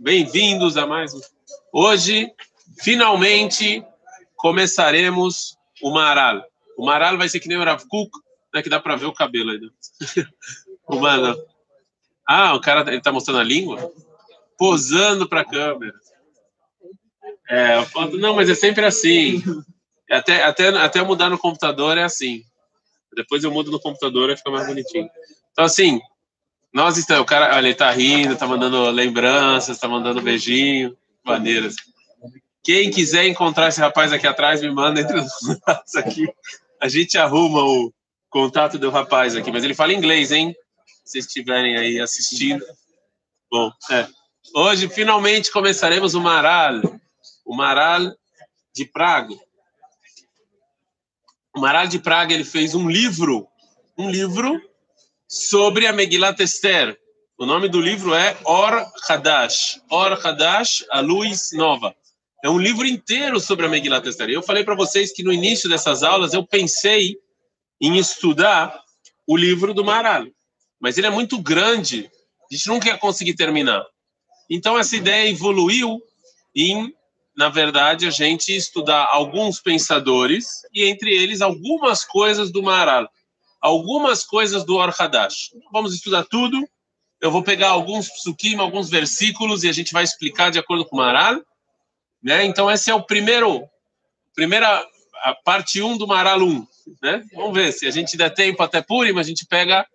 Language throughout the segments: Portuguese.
bem-vindos a mais um. Hoje, finalmente, começaremos o Maral. O Maral vai ser que nem o Rav Kuk, né, que dá para ver o cabelo aí. o Maral. Ah, o cara ele tá mostrando a língua? Posando para a câmera. É, não, mas é sempre assim. Até, até, até mudar no computador é assim. Depois eu mudo no computador e fica mais bonitinho. Então, assim, nós estamos. O cara, olha, ele tá rindo, tá mandando lembranças, tá mandando beijinho, maneiras. Quem quiser encontrar esse rapaz aqui atrás, me manda entre os aqui. A gente arruma o contato do rapaz aqui, mas ele fala inglês, hein? Se vocês estiverem aí assistindo. Bom, é. Hoje, finalmente, começaremos o Maral. O Maral de Praga. O Maral de Praga, ele fez um livro, um livro sobre a Megillat Esther. O nome do livro é Or Hadash. Or Hadash, a luz nova. É um livro inteiro sobre a Megillat Esther. Eu falei para vocês que no início dessas aulas eu pensei em estudar o livro do Maral, mas ele é muito grande, a gente nunca ia conseguir terminar. Então essa ideia evoluiu em, na verdade, a gente estudar alguns pensadores e entre eles algumas coisas do Maral algumas coisas do Or Hadash. Vamos estudar tudo. Eu vou pegar alguns psukim, alguns versículos e a gente vai explicar de acordo com o Maral. Né? Então, esse é o primeiro, primeira a parte 1 um do Maral 1. Né? Vamos ver, se a gente der tempo até Purim, a gente pega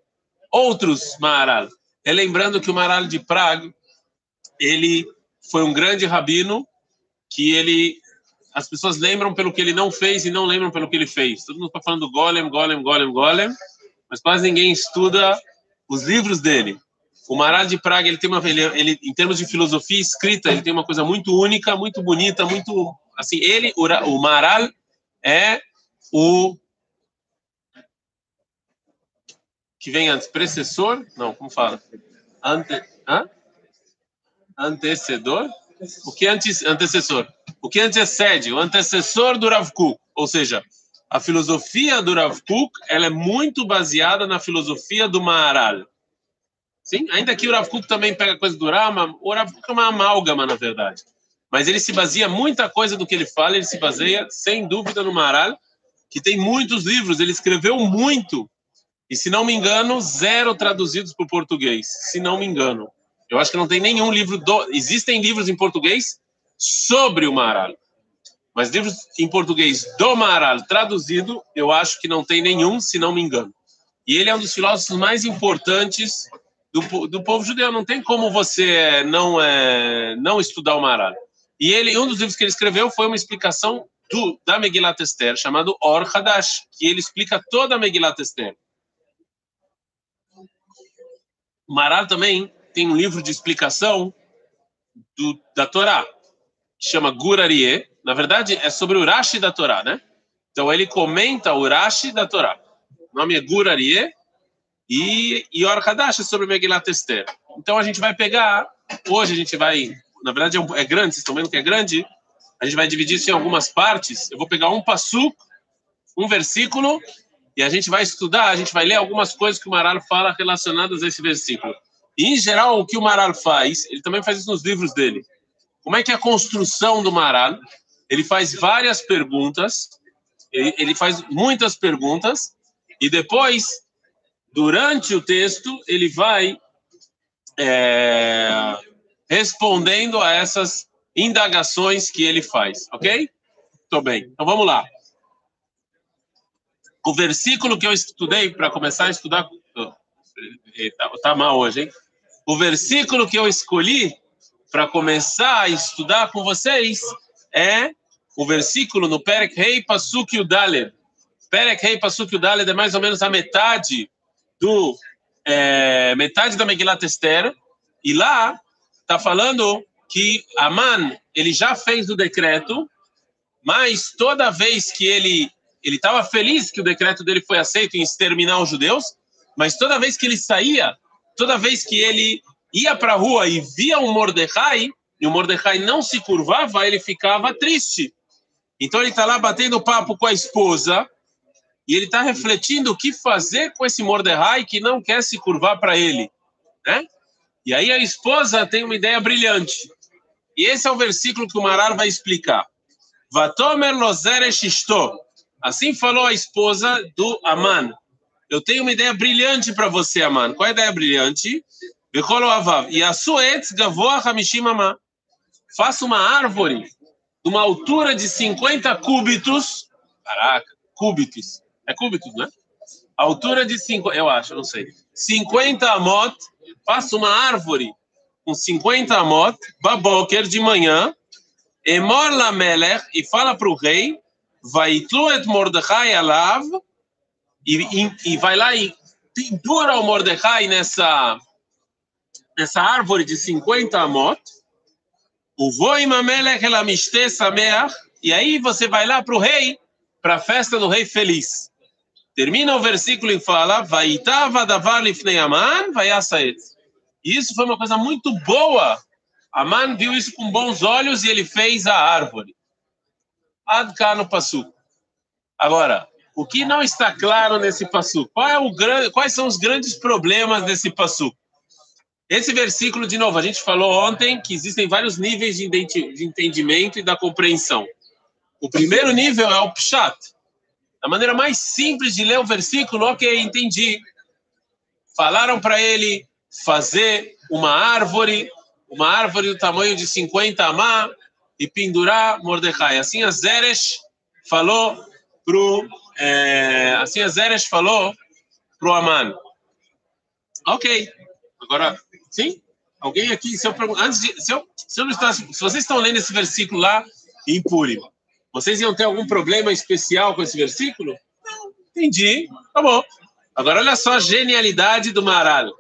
outros Maral. Lembrando que o Maral de Praga, ele foi um grande rabino que ele as pessoas lembram pelo que ele não fez e não lembram pelo que ele fez. Todo mundo está falando Golem, Golem, Golem, Golem, mas quase ninguém estuda os livros dele. O Maral de Praga, ele tem uma, ele, ele, em termos de filosofia escrita, ele tem uma coisa muito única, muito bonita, muito assim. Ele, o, o Maral é o que vem antes, precessor? Não, como fala? Ante, hã? Antecedor? O que é antes, antecessor? O que antecede? O antecessor do Rav Kuk. Ou seja, a filosofia do Rav Kuk ela é muito baseada na filosofia do Maharal. Sim, ainda que o Rav Kuk também pega coisa do Rama, o Rav Kuk é uma amálgama, na verdade. Mas ele se baseia, muita coisa do que ele fala, ele se baseia, sem dúvida, no Maharal, que tem muitos livros, ele escreveu muito. E, se não me engano, zero traduzidos para o português, se não me engano. Eu acho que não tem nenhum livro. Do... Existem livros em português sobre o Maharal. Mas livros em português do Maharal traduzido, eu acho que não tem nenhum, se não me engano. E ele é um dos filósofos mais importantes do, do povo judeu. Não tem como você não é, não estudar o Maharal. E ele, um dos livros que ele escreveu foi uma explicação do, da Megillat Esther, chamado Or Hadash, que ele explica toda a Megillat Esther. O Maharal também tem um livro de explicação do, da Torá, chama Gurarie. Na verdade, é sobre o Rashi da Torá, né? Então, ele comenta o Rashi da Torá. O nome é Gurarie e Yor Hadash é sobre Megillat Esther. Então, a gente vai pegar, hoje a gente vai, na verdade é, um, é grande, vocês estão vendo que é grande, a gente vai dividir isso em algumas partes. Eu vou pegar um passo, um versículo, e a gente vai estudar, a gente vai ler algumas coisas que o Maral fala relacionadas a esse versículo. E, em geral, o que o Maral faz, ele também faz isso nos livros dele. Como é que é a construção do Maral? Ele faz várias perguntas, ele, ele faz muitas perguntas, e depois, durante o texto, ele vai é, respondendo a essas indagações que ele faz, ok? Muito bem, então vamos lá. O versículo que eu estudei para começar a estudar. Está tá mal hoje, hein? O versículo que eu escolhi para começar a estudar com vocês é o versículo no Perek Rei Pasuk Yudaled. Perek Rei Pasuk é mais ou menos a metade do é, metade da Megillat Esther e lá está falando que Aman ele já fez o decreto, mas toda vez que ele ele estava feliz que o decreto dele foi aceito em exterminar os judeus, mas toda vez que ele saía toda vez que ele ia para a rua e via um Mordecai, e o Mordecai não se curvava, ele ficava triste. Então ele está lá batendo papo com a esposa, e ele está refletindo o que fazer com esse Mordecai que não quer se curvar para ele. Né? E aí a esposa tem uma ideia brilhante. E esse é o versículo que o Marar vai explicar. Vatomer lozeresh Assim falou a esposa do Aman. Eu tenho uma ideia brilhante para você, Aman. Qual é a ideia brilhante? E. Faça uma árvore de uma altura de 50 cúbitos. Caraca, cúbitos. É cúbitos, né? Altura de 5, eu acho, não sei. 50 amot. Faça uma árvore com 50 amot, baboker de manhã, emor la melech, e fala para o rei, vai et Mordechai alav, e, e, e vai lá e pendura o Mordecai nessa, nessa árvore de 50 amot, o voim amelech elamishte sameach, e aí você vai lá para o rei, para a festa do rei feliz. Termina o versículo e fala, vaitava davar lifnei aman, vayasaet. Isso foi uma coisa muito boa. Aman viu isso com bons olhos e ele fez a árvore. Adka no Passu. Agora, o que não está claro nesse passo? Qual é grande, quais são os grandes problemas desse passo? Esse versículo, de novo, a gente falou ontem que existem vários níveis de, de entendimento e da compreensão. O primeiro nível é o pshat. A maneira mais simples de ler o versículo, ok, entendi. Falaram para ele fazer uma árvore, uma árvore do tamanho de 50 amá e pendurar Mordecai. Assim a Zeresh falou pro é, assim a Zeresh falou pro Aman. Ok. Agora, sim? Alguém aqui, se eu antes de, se, eu, se, se vocês estão lendo esse versículo lá em vocês iam ter algum problema especial com esse versículo? Não, entendi, tá bom. Agora olha só a genialidade do Maral.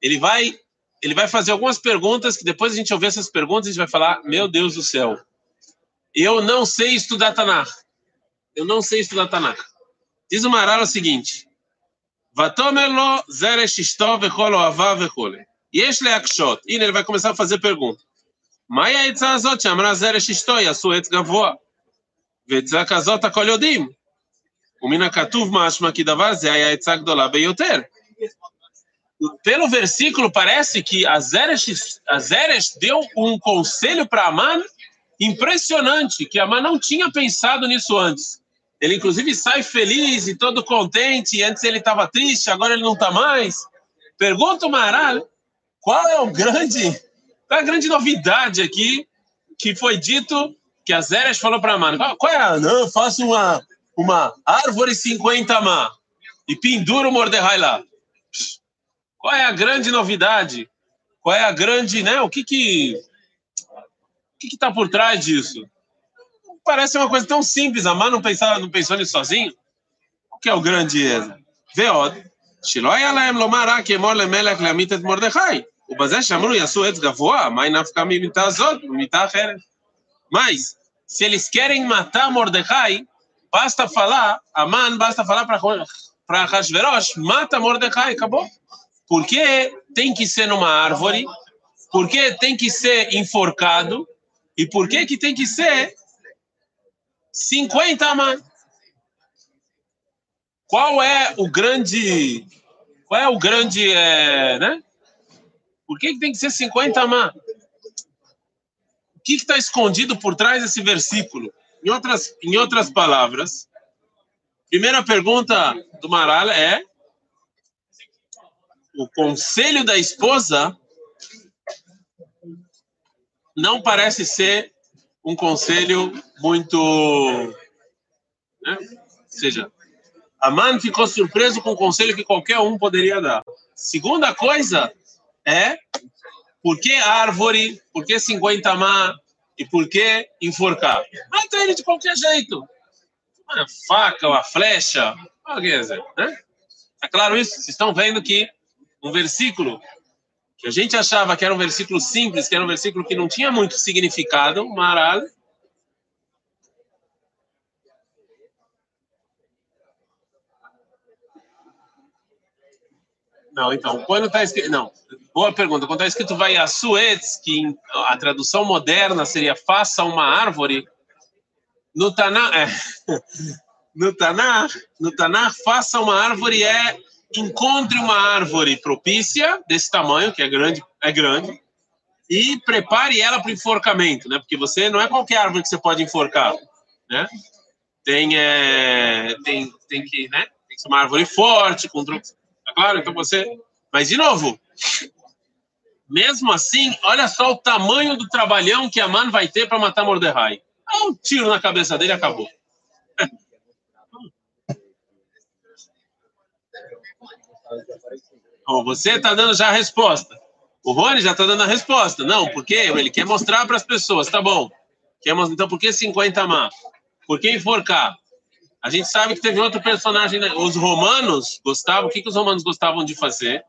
Ele vai, ele vai fazer algumas perguntas que depois a gente ouvir essas perguntas a gente vai falar, meu Deus do céu, eu não sei estudar Tanakh. Eu não sei estudar Tanakh. Diz o Maral o seguinte: Vatomer lo zeresh ishto vechol oava vechol. Yesh leakshot. E ele vai começar a fazer pergunta. מהי העצה הזאת שאמרה זרש אשתו יעשו עץ גבוה? ועצה כזאת הכל יודעים. ומן הכתוב משמע כי דבר זה היה עצה גדולה ביותר. Pelo versículo, parece que a Zeresh, a Zeresh deu um conselho para Aman impressionante, que Aman não tinha pensado nisso antes. Ele, inclusive, sai feliz e todo contente. Antes ele estava triste, agora ele não está mais. Pergunta o Maral qual é o grande, é a grande novidade aqui que foi dito que as Eras falou para Mano? Qual é a. Não, faça uma, uma árvore 50 má e penduro o Mordecai lá. Qual é a grande novidade? Qual é a grande. Né, o que que. O que está por trás disso? Parece uma coisa tão simples. A mano, não, pensava, não pensou nisso sozinho? O que é o grande erro? Veio? Shiloh Yalaem Lomará, Kemor Lemelech Lamitet Mordecai. ובזה שאמרו יעשו עץ גבוה, מה נפקא ממיתה הזאת ומיתה אחרת? Mas, se eles querem matar Mordecai, basta falar, Aman, basta falar para Hashverosh, mata Mordecai, acabou. Por que tem que ser numa árvore? Por que tem que ser enforcado? E por que que tem que ser 50 amã. Qual é o grande. Qual é o grande. É, né? Por que, que tem que ser 50 amã? O que está escondido por trás desse versículo? Em outras, em outras palavras, primeira pergunta do Maral é: o conselho da esposa não parece ser um conselho muito. Né? Ou seja, Aman ficou surpreso com o conselho que qualquer um poderia dar. Segunda coisa é por que árvore, por que 50 má e por que enforcar? Mata ele de qualquer jeito. Uma faca, uma flecha, quer dizer, né? É claro isso? Vocês estão vendo que um versículo que a gente achava que era um versículo simples, que era um versículo que não tinha muito significado, Maral. Não, então, quando está escrito. Não, boa pergunta. Quando está escrito vai a Suez, que a tradução moderna seria faça uma árvore, no Tanakh, é, no Tanakh, no Tanakh, faça uma árvore é encontre uma árvore propícia desse tamanho, que é grande, é grande, e prepare ela para o enforcamento, né? Porque você não é qualquer árvore que você pode enforcar, né? Tem, é, tem, tem que, né? Tem que ser uma árvore forte, com truques. Tá claro? Então você. Mas de novo, mesmo assim, olha só o tamanho do trabalhão que a mãe vai ter para matar Mordecai. Dá um tiro na cabeça dele e acabou. Oh, você está dando já a resposta. O Rony já está dando a resposta. Não, porque ele quer mostrar para as pessoas. Tá bom. Quer mostrar, então, por que 50 má? Por que enforcar? A gente sabe que teve outro personagem. Né? Os romanos gostavam. O que, que os romanos gostavam de fazer?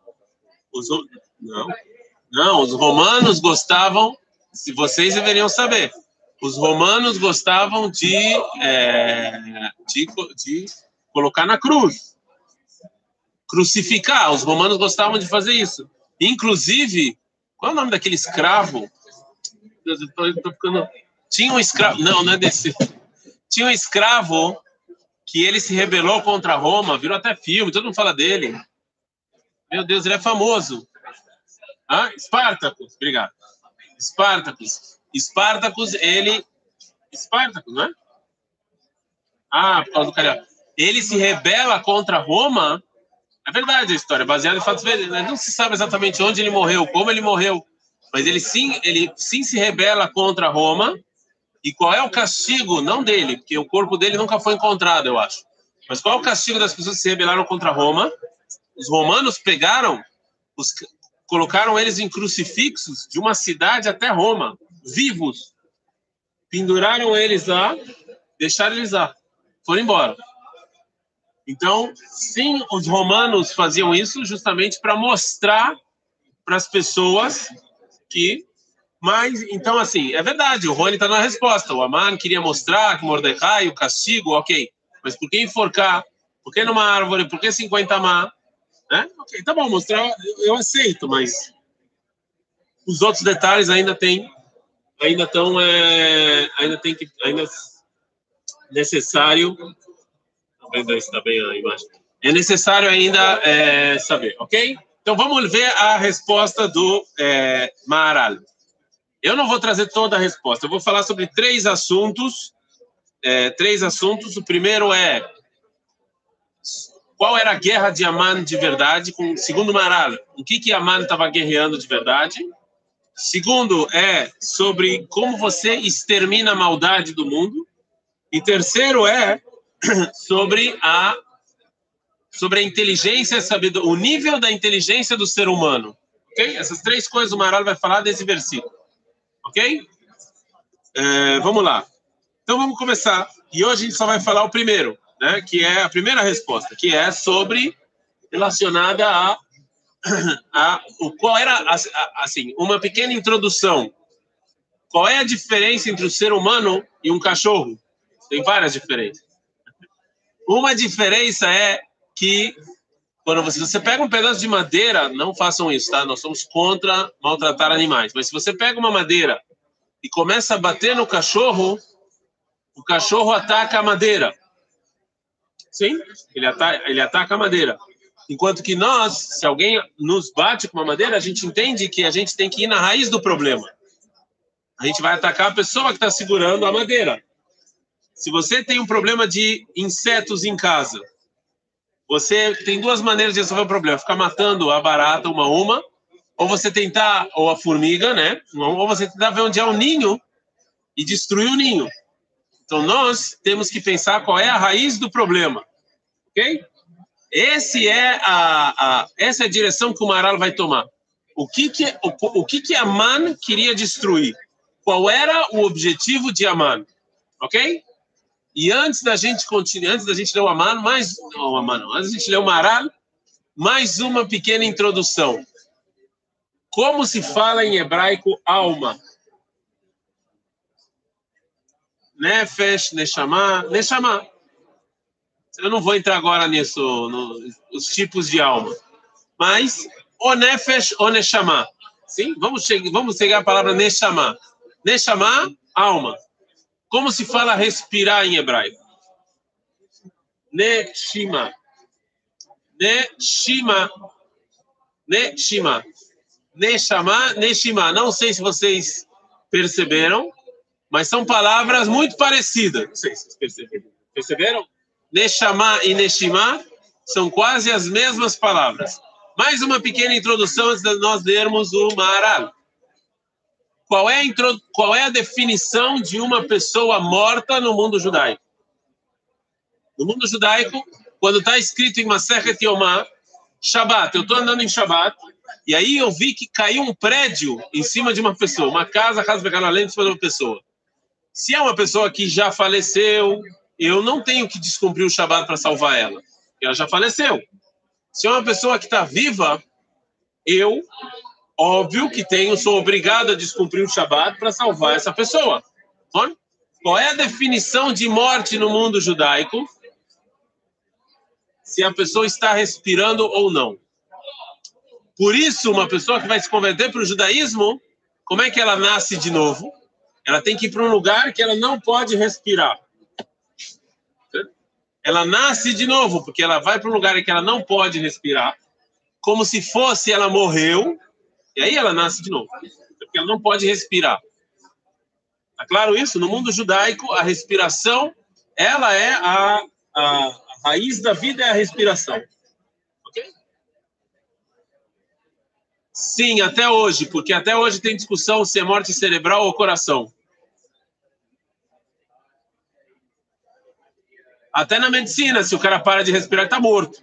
Os, não. Não, os romanos gostavam. Se vocês deveriam saber. Os romanos gostavam de, é, de, de colocar na cruz crucificar. Os romanos gostavam de fazer isso. Inclusive, qual é o nome daquele escravo? Eu tô, tô ficando... Tinha um escravo. Não, não é desse. Tinha um escravo que ele se rebelou contra Roma, virou até filme, todo mundo fala dele. Meu Deus, ele é famoso. Ah, Espartacus, obrigado. Espartacus. Espartacus, ele. Espartacus, não é? Ah, por causa do carioca. Ele se rebela contra Roma é verdade a história, baseada em fatos verídicos. Não se sabe exatamente onde ele morreu, como ele morreu, mas ele sim, ele sim se rebela contra Roma. E qual é o castigo? Não dele, porque o corpo dele nunca foi encontrado, eu acho. Mas qual é o castigo das pessoas que se rebelaram contra Roma? Os romanos pegaram, os, colocaram eles em crucifixos de uma cidade até Roma, vivos. Penduraram eles lá, deixaram eles lá, foram embora. Então, sim, os romanos faziam isso justamente para mostrar para as pessoas que. Mas, então, assim, é verdade, o Rony está na resposta. O Aman queria mostrar que Mordecai, o castigo, ok. Mas por que enforcar? Por que numa árvore? Por que 50 má? Né? Ok, tá bom, mostrar, eu aceito, mas os outros detalhes ainda tem, ainda estão, é, ainda tem que, ainda necessário está bem a imagem. É necessário ainda é, saber, ok? Então vamos ver a resposta do é, Maharal. Eu não vou trazer toda a resposta, eu vou falar sobre três assuntos. É, três assuntos. O primeiro é qual era a guerra de Aman de verdade, com, segundo Maharal, o que, que Aman estava guerreando de verdade. Segundo é sobre como você extermina a maldade do mundo. E terceiro é sobre a sobre a inteligência, o nível da inteligência do ser humano. Ok? Essas três coisas o Maral vai falar desse versículo. Ok? É, vamos lá. Então vamos começar. E hoje a gente só vai falar o primeiro, né? Que é a primeira resposta, que é sobre relacionada a, a o qual era assim uma pequena introdução. Qual é a diferença entre o ser humano e um cachorro? Tem várias diferenças. Uma diferença é que quando você, você pega um pedaço de madeira, não façam isso, tá? Nós somos contra maltratar animais. Mas se você pega uma madeira e começa a bater no cachorro, o cachorro ataca a madeira. Sim, ele ataca, ele ataca a madeira. Enquanto que nós, se alguém nos bate com uma madeira, a gente entende que a gente tem que ir na raiz do problema. A gente vai atacar a pessoa que está segurando a madeira. Se você tem um problema de insetos em casa, você tem duas maneiras de resolver o problema: ficar matando a barata uma a uma, ou você tentar, ou a formiga, né? Ou você tentar ver onde é o ninho e destruir o ninho. Então nós temos que pensar qual é a raiz do problema, ok? Esse é a, a essa é a direção que o Maral vai tomar. O que que o, o que que Aman queria destruir? Qual era o objetivo de Aman? Ok? E antes da gente continuar, antes da gente ler o Amano, mais o Amano, antes da gente ler o Maral, mais uma pequena introdução. Como se fala em hebraico alma? Nefesh, Neshama, Neshama. Eu não vou entrar agora nisso, os tipos de alma. Mas, o Nefesh ou Neshama. Sim? Vamos, vamos chegar à palavra Neshama. Neshama, alma. Como se fala respirar em hebraico? Neshima. Neshima. Neshima. Neshama, Neshima. Não sei se vocês perceberam, mas são palavras muito parecidas. Não sei se vocês perceberam. Perceberam? Neshama e Neshima são quase as mesmas palavras. Mais uma pequena introdução antes de nós lermos o Maharal. Qual é, a qual é a definição de uma pessoa morta no mundo judaico? No mundo judaico, quando está escrito em Masechet Yomá, Shabat, eu estou andando em Shabat, e aí eu vi que caiu um prédio em cima de uma pessoa, uma casa, além em cima de uma pessoa. Se é uma pessoa que já faleceu, eu não tenho que descumprir o Shabat para salvar ela. Ela já faleceu. Se é uma pessoa que está viva, eu, óbvio que tenho, sou obrigado a descumprir o Shabat para salvar essa pessoa. Qual é a definição de morte no mundo judaico? Se a pessoa está respirando ou não. Por isso, uma pessoa que vai se converter para o judaísmo, como é que ela nasce de novo? Ela tem que ir para um lugar que ela não pode respirar. Ela nasce de novo, porque ela vai para um lugar que ela não pode respirar, como se fosse ela morreu, e aí ela nasce de novo, porque ela não pode respirar. Tá claro isso? No mundo judaico, a respiração, ela é a, a, a raiz da vida é a respiração. Sim, até hoje, porque até hoje tem discussão se é morte cerebral ou coração. Até na medicina, se o cara para de respirar, está morto.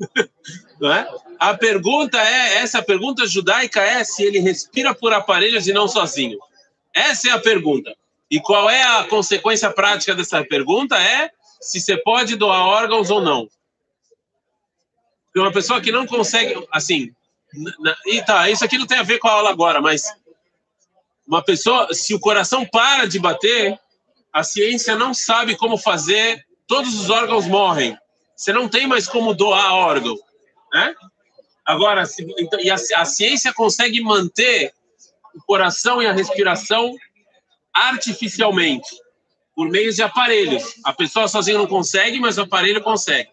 Não é? A pergunta é, essa pergunta judaica é se ele respira por aparelhos e não sozinho. Essa é a pergunta. E qual é a consequência prática dessa pergunta? É se você pode doar órgãos ou não. Porque uma pessoa que não consegue, assim, e tá, isso aqui não tem a ver com a aula agora, mas uma pessoa, se o coração para de bater, a ciência não sabe como fazer, todos os órgãos morrem. Você não tem mais como doar órgão, né? Agora, se, então, e a, a ciência consegue manter o coração e a respiração artificialmente, por meio de aparelhos. A pessoa sozinha não consegue, mas o aparelho consegue.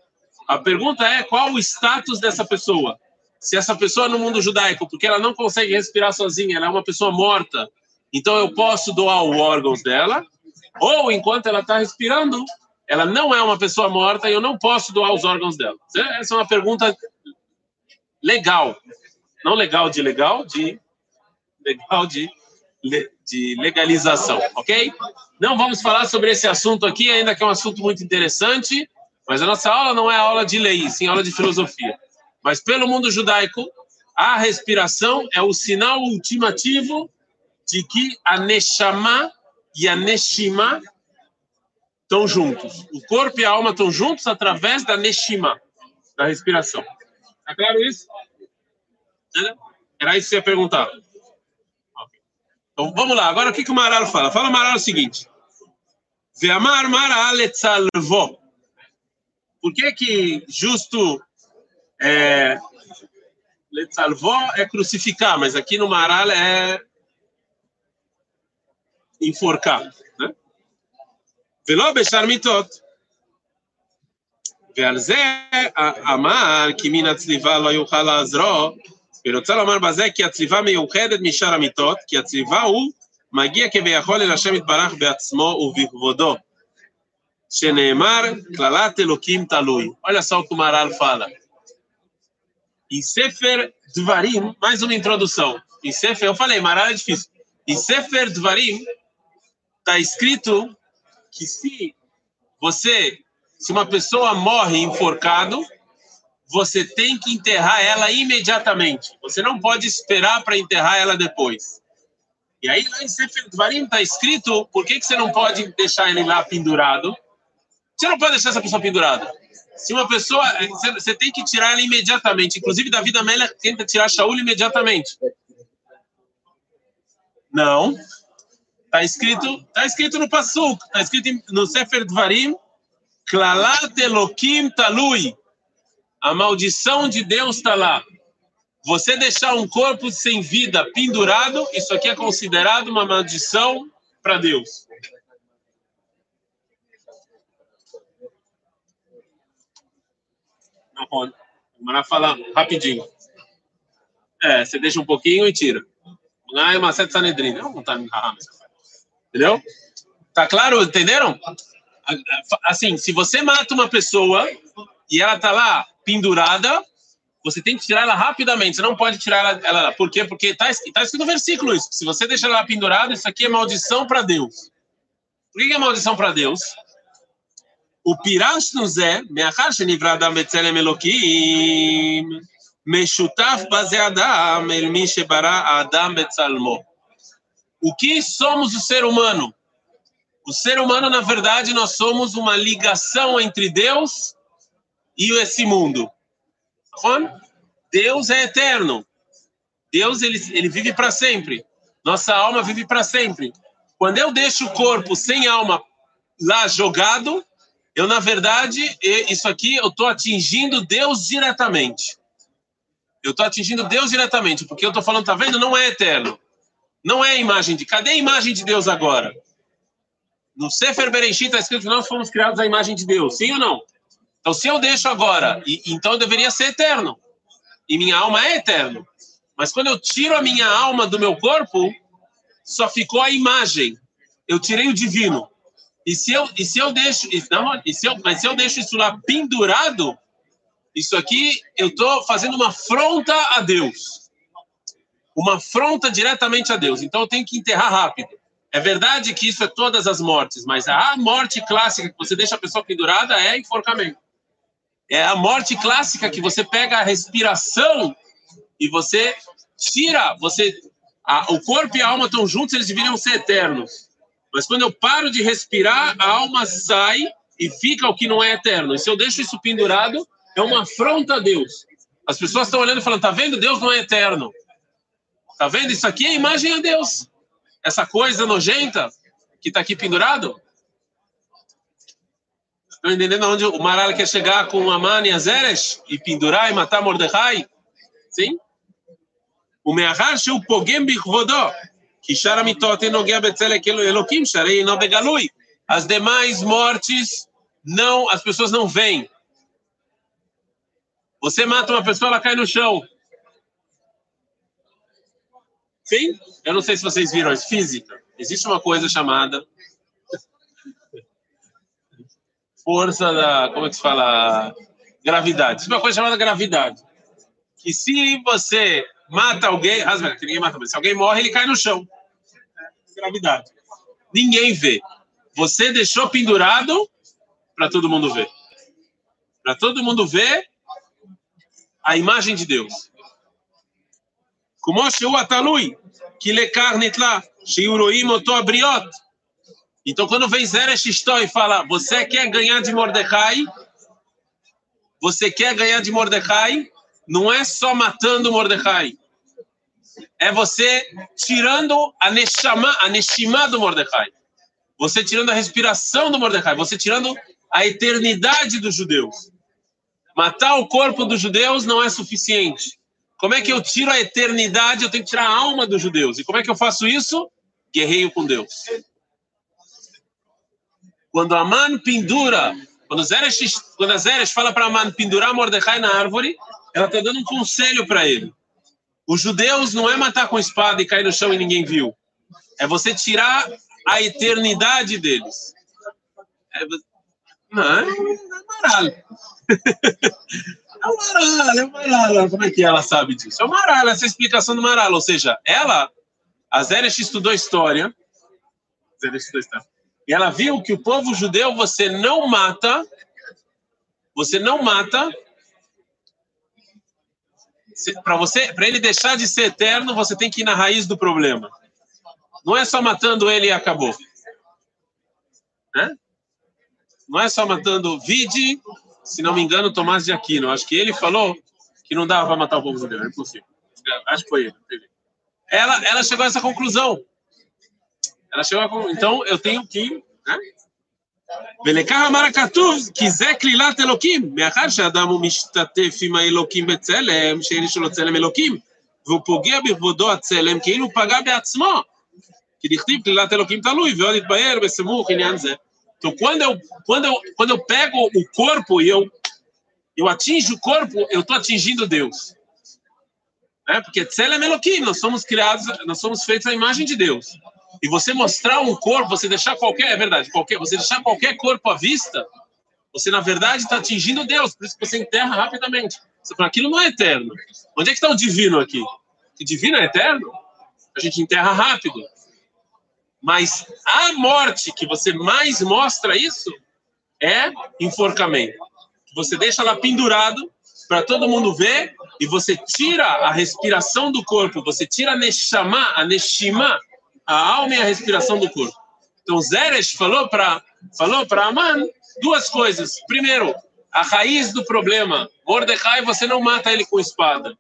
A pergunta é qual o status dessa pessoa? se essa pessoa no mundo judaico, porque ela não consegue respirar sozinha, ela é uma pessoa morta, então eu posso doar os órgãos dela, ou enquanto ela está respirando, ela não é uma pessoa morta e eu não posso doar os órgãos dela. Essa é uma pergunta legal. Não legal de legal, de legal de, de legalização, ok? Não vamos falar sobre esse assunto aqui, ainda que é um assunto muito interessante, mas a nossa aula não é aula de lei, sim aula de filosofia. Mas pelo mundo judaico, a respiração é o sinal ultimativo de que a Neshama e a Neshima estão juntos. O corpo e a alma estão juntos através da Neshima, da respiração. Está claro isso? Era isso que você ia perguntar. Então, vamos lá. Agora, o que, que o Maral fala? Fala o Maral o seguinte. Veamar Maral et salvo. Por que que justo é, let é crucificar, mas aqui no Maral é enforcar, né? Velo bechar mitot. ועל זה אמר כי מן הצליבה לא יוכל לעזרו, ורוצה לומר בזה כי הצליבה מיוחדת משאר המיתות, כי הצליבה הוא מגיע כביכול אל השם יתברך בעצמו ובכבודו, שנאמר, קללת אלוקים תלוי. Olha só o que o Maral fala. Em Sefer Dvarim, mais uma introdução. Em Sefer, eu falei, Maral é difícil. Em Sefer Dvarim, está escrito que se você, se uma pessoa morre enforcado, você tem que enterrar ela imediatamente. Você não pode esperar para enterrar ela depois. E aí, lá em Sefer Dvarim está escrito por que, que você não pode deixar ele lá pendurado. Você não pode deixar essa pessoa pendurada. Se uma pessoa. Você tem que tirar ela imediatamente. Inclusive, Davi Amélia tenta tirar Shaul imediatamente. Não. Está escrito, tá escrito no Passuk, está escrito no Sefer Dvarim, Elohim Talui. A maldição de Deus está lá. Você deixar um corpo sem vida pendurado, isso aqui é considerado uma maldição para Deus. Não pode. Mará falar rapidinho. É, você deixa um pouquinho e tira. Ah, é uma seta sanedrina. Não me tá, tá Entendeu? Tá claro? Entenderam? Assim, se você mata uma pessoa e ela tá lá pendurada, você tem que tirar ela rapidamente. Você não pode tirar ela, ela por quê? Porque está tá escrito no versículo isso. Se você deixar ela pendurada, isso aqui é maldição para Deus. Por que é maldição para Deus? O pirashnu zé, meachar shenivra adam betzelem elokim, meshutaf baze adam el mi shebara adam betzalmo. O que somos o ser humano? O ser humano, na verdade, nós somos uma ligação entre Deus e esse mundo. Deus é eterno. Deus ele, ele vive para sempre. Nossa alma vive para sempre. Quando eu deixo o corpo sem alma lá jogado, eu na verdade isso aqui eu estou atingindo Deus diretamente. Eu estou atingindo Deus diretamente, porque eu estou falando, tá vendo? Não é eterno. Não é a imagem de. Cadê a imagem de Deus agora? No Sefer Bereshit está escrito que nós fomos criados à imagem de Deus, sim ou não? Então, se eu deixo agora, e, então eu deveria ser eterno. E minha alma é eterna. Mas quando eu tiro a minha alma do meu corpo, só ficou a imagem. Eu tirei o divino. E se eu, e se eu deixo, não, e se eu, mas se eu deixo isso lá pendurado, isso aqui eu estou fazendo uma afronta a Deus. Uma afronta diretamente a Deus. Então eu tenho que enterrar rápido. É verdade que isso é todas as mortes, mas a morte clássica que você deixa a pessoa pendurada é enforcamento. É a morte clássica que você pega a respiração e você tira, você a, o corpo e a alma estão juntos, eles deveriam ser eternos. Mas quando eu paro de respirar, a alma sai e fica o que não é eterno. E se eu deixo isso pendurado, é uma afronta a Deus. As pessoas estão olhando e falando: tá vendo? Deus não é eterno. Tá vendo? Isso aqui é imagem a Deus essa coisa nojenta que está aqui pendurado? Estão entendendo onde o Maral quer chegar com Aman e Azeres e pendurar e matar Mordecai? Sim? O Meahar o Pogem Bichvodó, que Sharamitot enoguea Betzele Eloquim, Sharei Nobegalui. As demais mortes, não, as pessoas não veem. Você mata uma pessoa, ela cai no chão. Sim? Eu não sei se vocês viram, é física. Existe uma coisa chamada força da, como é que se fala, gravidade. É uma coisa chamada gravidade. Que se você mata alguém, que ninguém mata, mas se alguém morre, ele cai no chão. Gravidade. Ninguém vê. Você deixou pendurado para todo mundo ver. Para todo mundo ver a imagem de Deus. כמו שהוא התלוי, כי לכך נתלה, שיהיו רואים אותו הבריות, então, quando vem Zeresh e fala, você quer ganhar de Mordecai? Você quer ganhar de Mordecai? Não é só matando Mordecai. É você tirando a neshama, a neshima do Mordecai. Você tirando a respiração do Mordecai. Você tirando a eternidade dos judeus. Matar o corpo dos judeus não é suficiente. Como é que eu tiro a eternidade? Eu tenho que tirar a alma dos judeus. E como é que eu faço isso? Guerreio com Deus. Quando Aman pendura, quando, Zeresh, quando Zeresh fala para Aman pendurar Mordecai na árvore, ela está dando um conselho para ele. Os judeus não é matar com espada e cair no chão e ninguém viu. É você tirar a eternidade deles. É, não, é maralho. É o maralho, é o maralho. Como é que ela sabe disso? É o maralho, essa é explicação do maralho. Ou seja, ela, a Zeresh estudou história. Estudou história. E ela viu que o povo judeu você não mata, você não mata. Para você, para ele deixar de ser eterno, você tem que ir na raiz do problema. Não é só matando ele e acabou. Não é só matando Vide, se não me engano, Tomás de Aquino. Acho que ele falou que não dava para matar o povo judeu, é impossível. Acho que foi ele. Ela, ela chegou a essa conclusão. Ela chegou a... Então, eu tenho que... Né? ולכך אמר הכתוב, כי זה כלילת אלוקים, מאחר שאדם הוא משתתף עם האלוקים בצלם, שאין שלו צלם אלוקים, והוא פוגע בכבודו הצלם, כאילו הוא פגע בעצמו. כי דכתיב כלילת אלוקים תלוי, ועוד יתבהר בסמוך עניין זה. Então, quando eu, quando eu, quando eu pego o corpo e eu, eu atinjo o corpo, eu estou atingindo Deus. Né? Porque Tzelem Elohim, nós somos criados, nós somos feitos à imagem de Deus. E você mostrar um corpo, você deixar qualquer, é verdade, qualquer, você deixar qualquer corpo à vista, você na verdade está atingindo Deus, por isso que você enterra rapidamente. Você fala, aquilo não é eterno. Onde é que está o divino aqui? Que divino é eterno? A gente enterra rápido. Mas a morte que você mais mostra isso é enforcamento. Você deixa ela pendurado para todo mundo ver e você tira a respiração do corpo, você tira a neshama, a neshima, a alma e a respiração do corpo. Então Zeresh falou para falou para Aman duas coisas. Primeiro, a raiz do problema. Mordecai, você não mata ele com espada.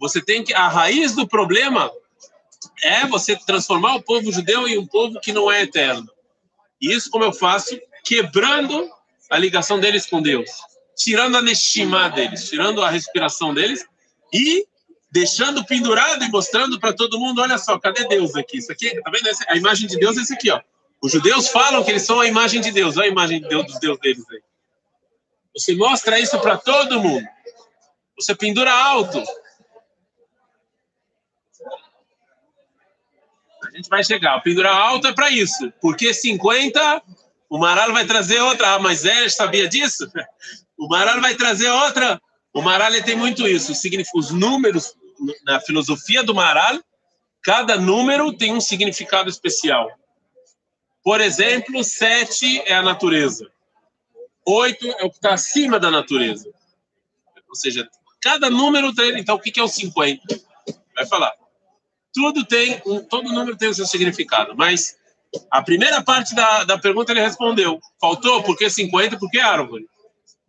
Você tem que a raiz do problema é você transformar o povo judeu em um povo que não é eterno. E isso como eu faço? Quebrando a ligação deles com Deus, tirando a neshima deles, tirando a respiração deles e deixando pendurado e mostrando para todo mundo, olha só, cadê Deus aqui? Isso aqui, tá vendo? A imagem de Deus é esse aqui, ó. Os judeus falam que eles são a imagem de Deus, olha a imagem de Deus dos Deus deles aí. Você mostra isso para todo mundo. Você pendura alto. Gente vai chegar. O pendurar alto é para isso. Porque 50, o Maral vai trazer outra. Ah, mas Eres sabia disso? O Maral vai trazer outra. O Maral tem muito isso. Os números, na filosofia do Maral, cada número tem um significado especial. Por exemplo, sete é a natureza. Oito é o que está acima da natureza. Ou seja, cada número tem. Então, o que é o 50? Vai falar. Tudo tem, todo número tem o seu significado. Mas a primeira parte da, da pergunta ele respondeu. Faltou por que 50? Por que árvore?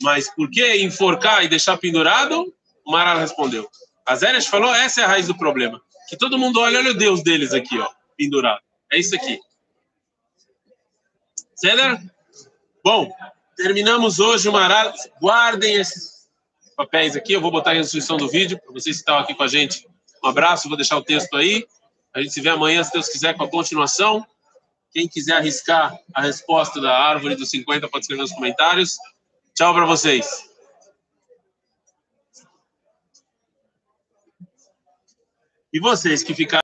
Mas por que enforcar e deixar pendurado? O Maral respondeu. A Zéreas falou, essa é a raiz do problema. Que todo mundo olha, olha o Deus deles aqui, ó, pendurado. É isso aqui. Ceder? Bom, terminamos hoje o Maral. Guardem esses papéis aqui, eu vou botar na descrição do vídeo, para vocês que estão aqui com a gente. Um abraço, vou deixar o texto aí. A gente se vê amanhã, se Deus quiser, com a continuação. Quem quiser arriscar a resposta da árvore dos 50, pode escrever nos comentários. Tchau para vocês. E vocês que ficaram